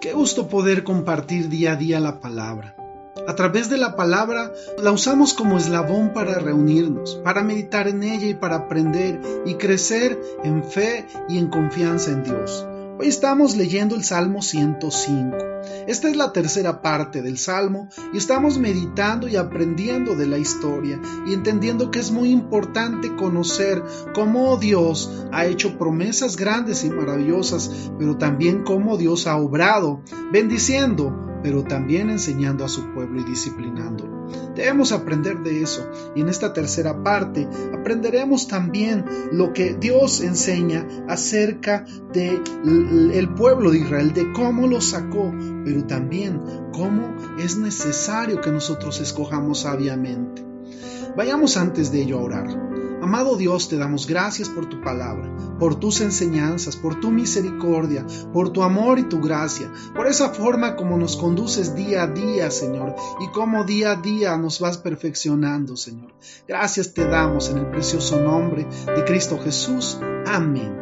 Qué gusto poder compartir día a día la palabra. A través de la palabra la usamos como eslabón para reunirnos, para meditar en ella y para aprender y crecer en fe y en confianza en Dios. Hoy estamos leyendo el Salmo 105. Esta es la tercera parte del Salmo y estamos meditando y aprendiendo de la historia y entendiendo que es muy importante conocer cómo Dios ha hecho promesas grandes y maravillosas, pero también cómo Dios ha obrado, bendiciendo pero también enseñando a su pueblo y disciplinándolo. Debemos aprender de eso y en esta tercera parte aprenderemos también lo que Dios enseña acerca del el pueblo de Israel, de cómo lo sacó, pero también cómo es necesario que nosotros escojamos sabiamente. Vayamos antes de ello a orar. Amado Dios, te damos gracias por tu palabra, por tus enseñanzas, por tu misericordia, por tu amor y tu gracia, por esa forma como nos conduces día a día, Señor, y como día a día nos vas perfeccionando, Señor. Gracias te damos en el precioso nombre de Cristo Jesús. Amén.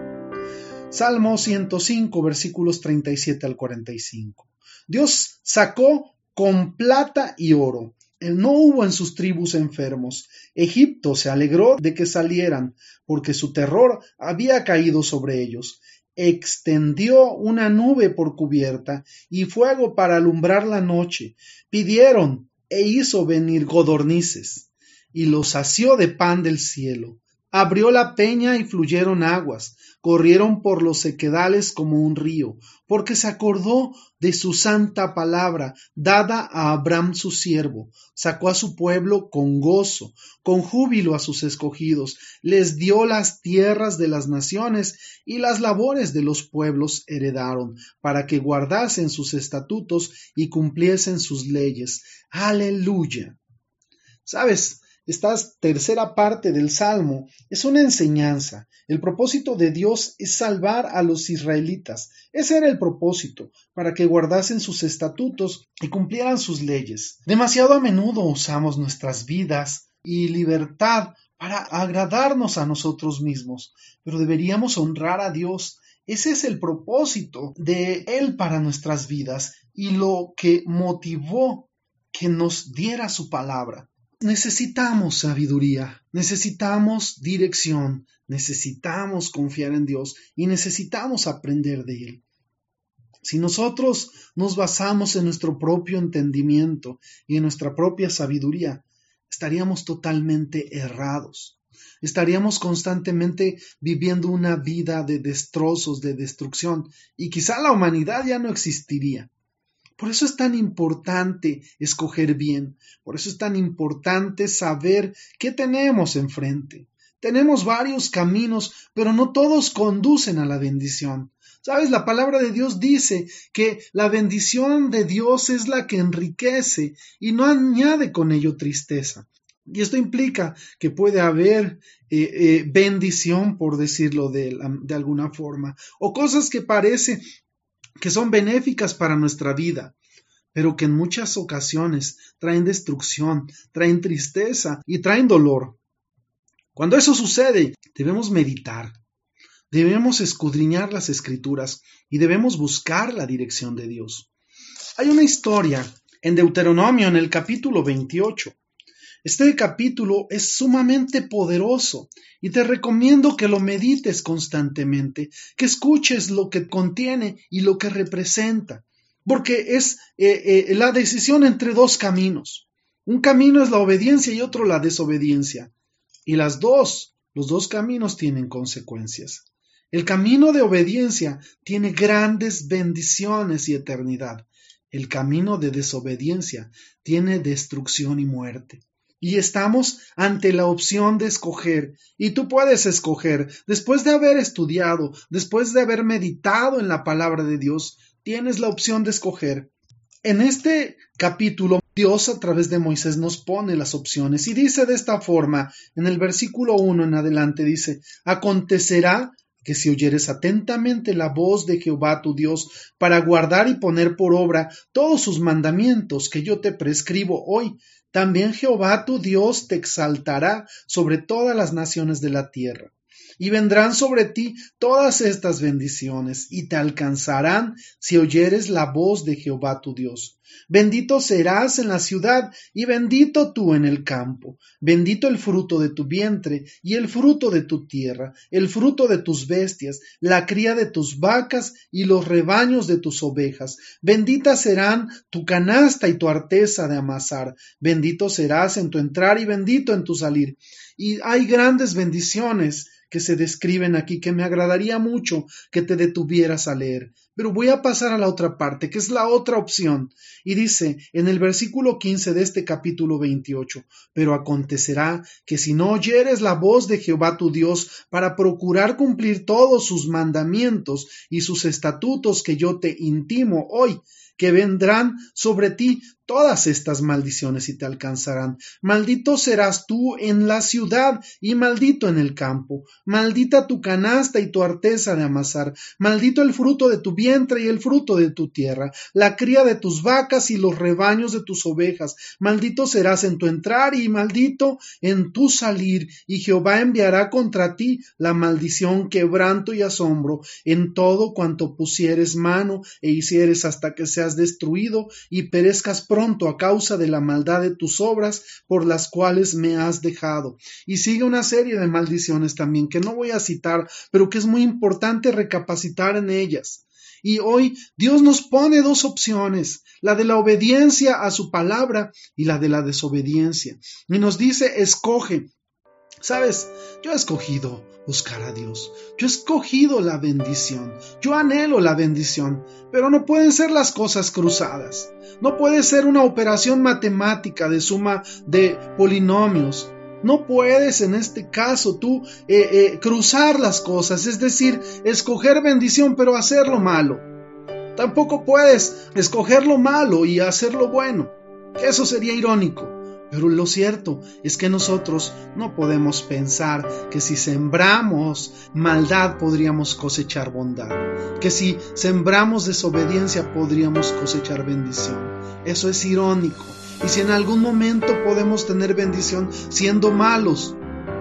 Salmo 105, versículos 37 al 45. Dios sacó con plata y oro no hubo en sus tribus enfermos. Egipto se alegró de que salieran, porque su terror había caído sobre ellos. Extendió una nube por cubierta y fuego para alumbrar la noche. Pidieron e hizo venir godornices y los sació de pan del cielo. Abrió la peña y fluyeron aguas, corrieron por los sequedales como un río, porque se acordó de su santa palabra, dada a Abraham su siervo, sacó a su pueblo con gozo, con júbilo a sus escogidos, les dio las tierras de las naciones y las labores de los pueblos heredaron, para que guardasen sus estatutos y cumpliesen sus leyes. Aleluya. ¿Sabes? Esta tercera parte del Salmo es una enseñanza. El propósito de Dios es salvar a los israelitas. Ese era el propósito, para que guardasen sus estatutos y cumplieran sus leyes. Demasiado a menudo usamos nuestras vidas y libertad para agradarnos a nosotros mismos, pero deberíamos honrar a Dios. Ese es el propósito de Él para nuestras vidas y lo que motivó que nos diera su palabra. Necesitamos sabiduría, necesitamos dirección, necesitamos confiar en Dios y necesitamos aprender de Él. Si nosotros nos basamos en nuestro propio entendimiento y en nuestra propia sabiduría, estaríamos totalmente errados. Estaríamos constantemente viviendo una vida de destrozos, de destrucción, y quizá la humanidad ya no existiría. Por eso es tan importante escoger bien, por eso es tan importante saber qué tenemos enfrente. Tenemos varios caminos, pero no todos conducen a la bendición. Sabes, la palabra de Dios dice que la bendición de Dios es la que enriquece y no añade con ello tristeza. Y esto implica que puede haber eh, eh, bendición, por decirlo de, alguna forma, o cosas que parece que son benéficas para nuestra vida, pero que en muchas ocasiones traen destrucción, traen tristeza y traen dolor. Cuando eso sucede, debemos meditar, debemos escudriñar las escrituras y debemos buscar la dirección de Dios. Hay una historia en Deuteronomio en el capítulo 28 este capítulo es sumamente poderoso y te recomiendo que lo medites constantemente, que escuches lo que contiene y lo que representa, porque es eh, eh, la decisión entre dos caminos. Un camino es la obediencia y otro la desobediencia. Y las dos, los dos caminos tienen consecuencias. El camino de obediencia tiene grandes bendiciones y eternidad. El camino de desobediencia tiene destrucción y muerte y estamos ante la opción de escoger. Y tú puedes escoger, después de haber estudiado, después de haber meditado en la palabra de Dios, tienes la opción de escoger. En este capítulo, Dios a través de Moisés nos pone las opciones y dice de esta forma, en el versículo 1 en adelante, dice, acontecerá que si oyeres atentamente la voz de Jehová tu Dios para guardar y poner por obra todos sus mandamientos que yo te prescribo hoy, también Jehová tu Dios te exaltará sobre todas las naciones de la tierra. Y vendrán sobre ti todas estas bendiciones, y te alcanzarán si oyeres la voz de Jehová tu Dios. Bendito serás en la ciudad y bendito tú en el campo. Bendito el fruto de tu vientre y el fruto de tu tierra, el fruto de tus bestias, la cría de tus vacas y los rebaños de tus ovejas. Bendita serán tu canasta y tu arteza de amasar. Bendito serás en tu entrar y bendito en tu salir. Y hay grandes bendiciones que se describen aquí que me agradaría mucho que te detuvieras a leer. Pero voy a pasar a la otra parte, que es la otra opción. Y dice en el versículo 15 de este capítulo 28, pero acontecerá que si no oyeres la voz de Jehová tu Dios para procurar cumplir todos sus mandamientos y sus estatutos que yo te intimo hoy, que vendrán sobre ti todas estas maldiciones y te alcanzarán. Maldito serás tú en la ciudad y maldito en el campo. Maldita tu canasta y tu arteza de amasar. Maldito el fruto de tu vientre y el fruto de tu tierra, la cría de tus vacas y los rebaños de tus ovejas. Maldito serás en tu entrar y maldito en tu salir. Y Jehová enviará contra ti la maldición, quebranto y asombro en todo cuanto pusieres mano e hicieres hasta que seas destruido y perezcas pronto a causa de la maldad de tus obras por las cuales me has dejado. Y sigue una serie de maldiciones también que no voy a citar, pero que es muy importante recapacitar en ellas. Y hoy Dios nos pone dos opciones, la de la obediencia a su palabra y la de la desobediencia. Y nos dice, escoge. Sabes, yo he escogido buscar a Dios. Yo he escogido la bendición. Yo anhelo la bendición. Pero no pueden ser las cosas cruzadas. No puede ser una operación matemática de suma de polinomios. No puedes en este caso tú eh, eh, cruzar las cosas, es decir, escoger bendición pero hacer lo malo. Tampoco puedes escoger lo malo y hacer lo bueno. Eso sería irónico. Pero lo cierto es que nosotros no podemos pensar que si sembramos maldad podríamos cosechar bondad, que si sembramos desobediencia podríamos cosechar bendición. Eso es irónico. Y si en algún momento podemos tener bendición siendo malos,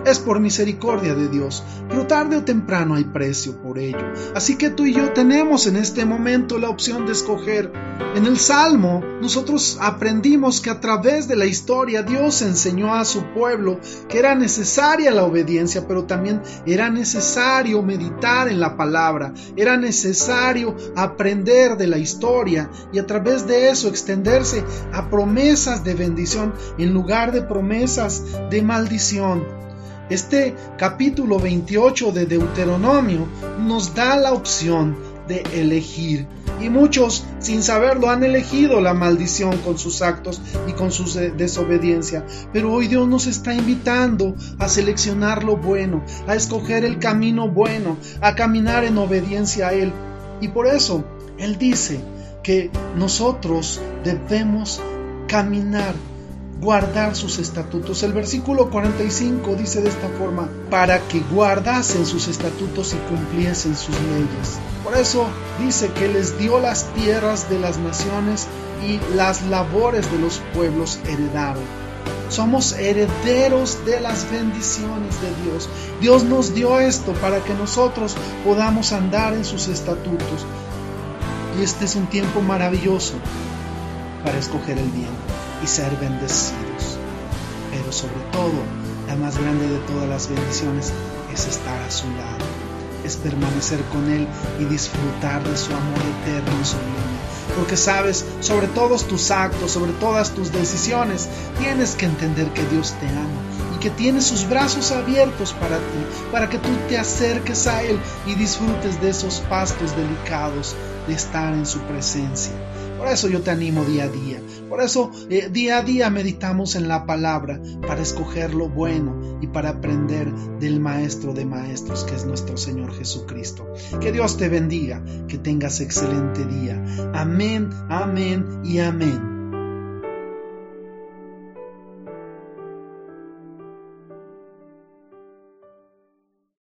es por misericordia de Dios, pero tarde o temprano hay precio por ello. Así que tú y yo tenemos en este momento la opción de escoger. En el Salmo nosotros aprendimos que a través de la historia Dios enseñó a su pueblo que era necesaria la obediencia, pero también era necesario meditar en la palabra, era necesario aprender de la historia y a través de eso extenderse a promesas de bendición en lugar de promesas de maldición. Este capítulo 28 de Deuteronomio nos da la opción de elegir y muchos sin saberlo han elegido la maldición con sus actos y con su desobediencia. Pero hoy Dios nos está invitando a seleccionar lo bueno, a escoger el camino bueno, a caminar en obediencia a Él. Y por eso Él dice que nosotros debemos caminar guardar sus estatutos. El versículo 45 dice de esta forma, para que guardasen sus estatutos y cumpliesen sus leyes. Por eso dice que les dio las tierras de las naciones y las labores de los pueblos heredaron. Somos herederos de las bendiciones de Dios. Dios nos dio esto para que nosotros podamos andar en sus estatutos. Y este es un tiempo maravilloso para escoger el bien y ser bendecidos. Pero sobre todo, la más grande de todas las bendiciones es estar a su lado, es permanecer con Él y disfrutar de su amor eterno y sublime. Porque sabes, sobre todos tus actos, sobre todas tus decisiones, tienes que entender que Dios te ama y que tiene sus brazos abiertos para ti, para que tú te acerques a Él y disfrutes de esos pastos delicados de estar en su presencia. Por eso yo te animo día a día. Por eso eh, día a día meditamos en la palabra para escoger lo bueno y para aprender del Maestro de Maestros que es nuestro Señor Jesucristo. Que Dios te bendiga, que tengas excelente día. Amén, amén y amén.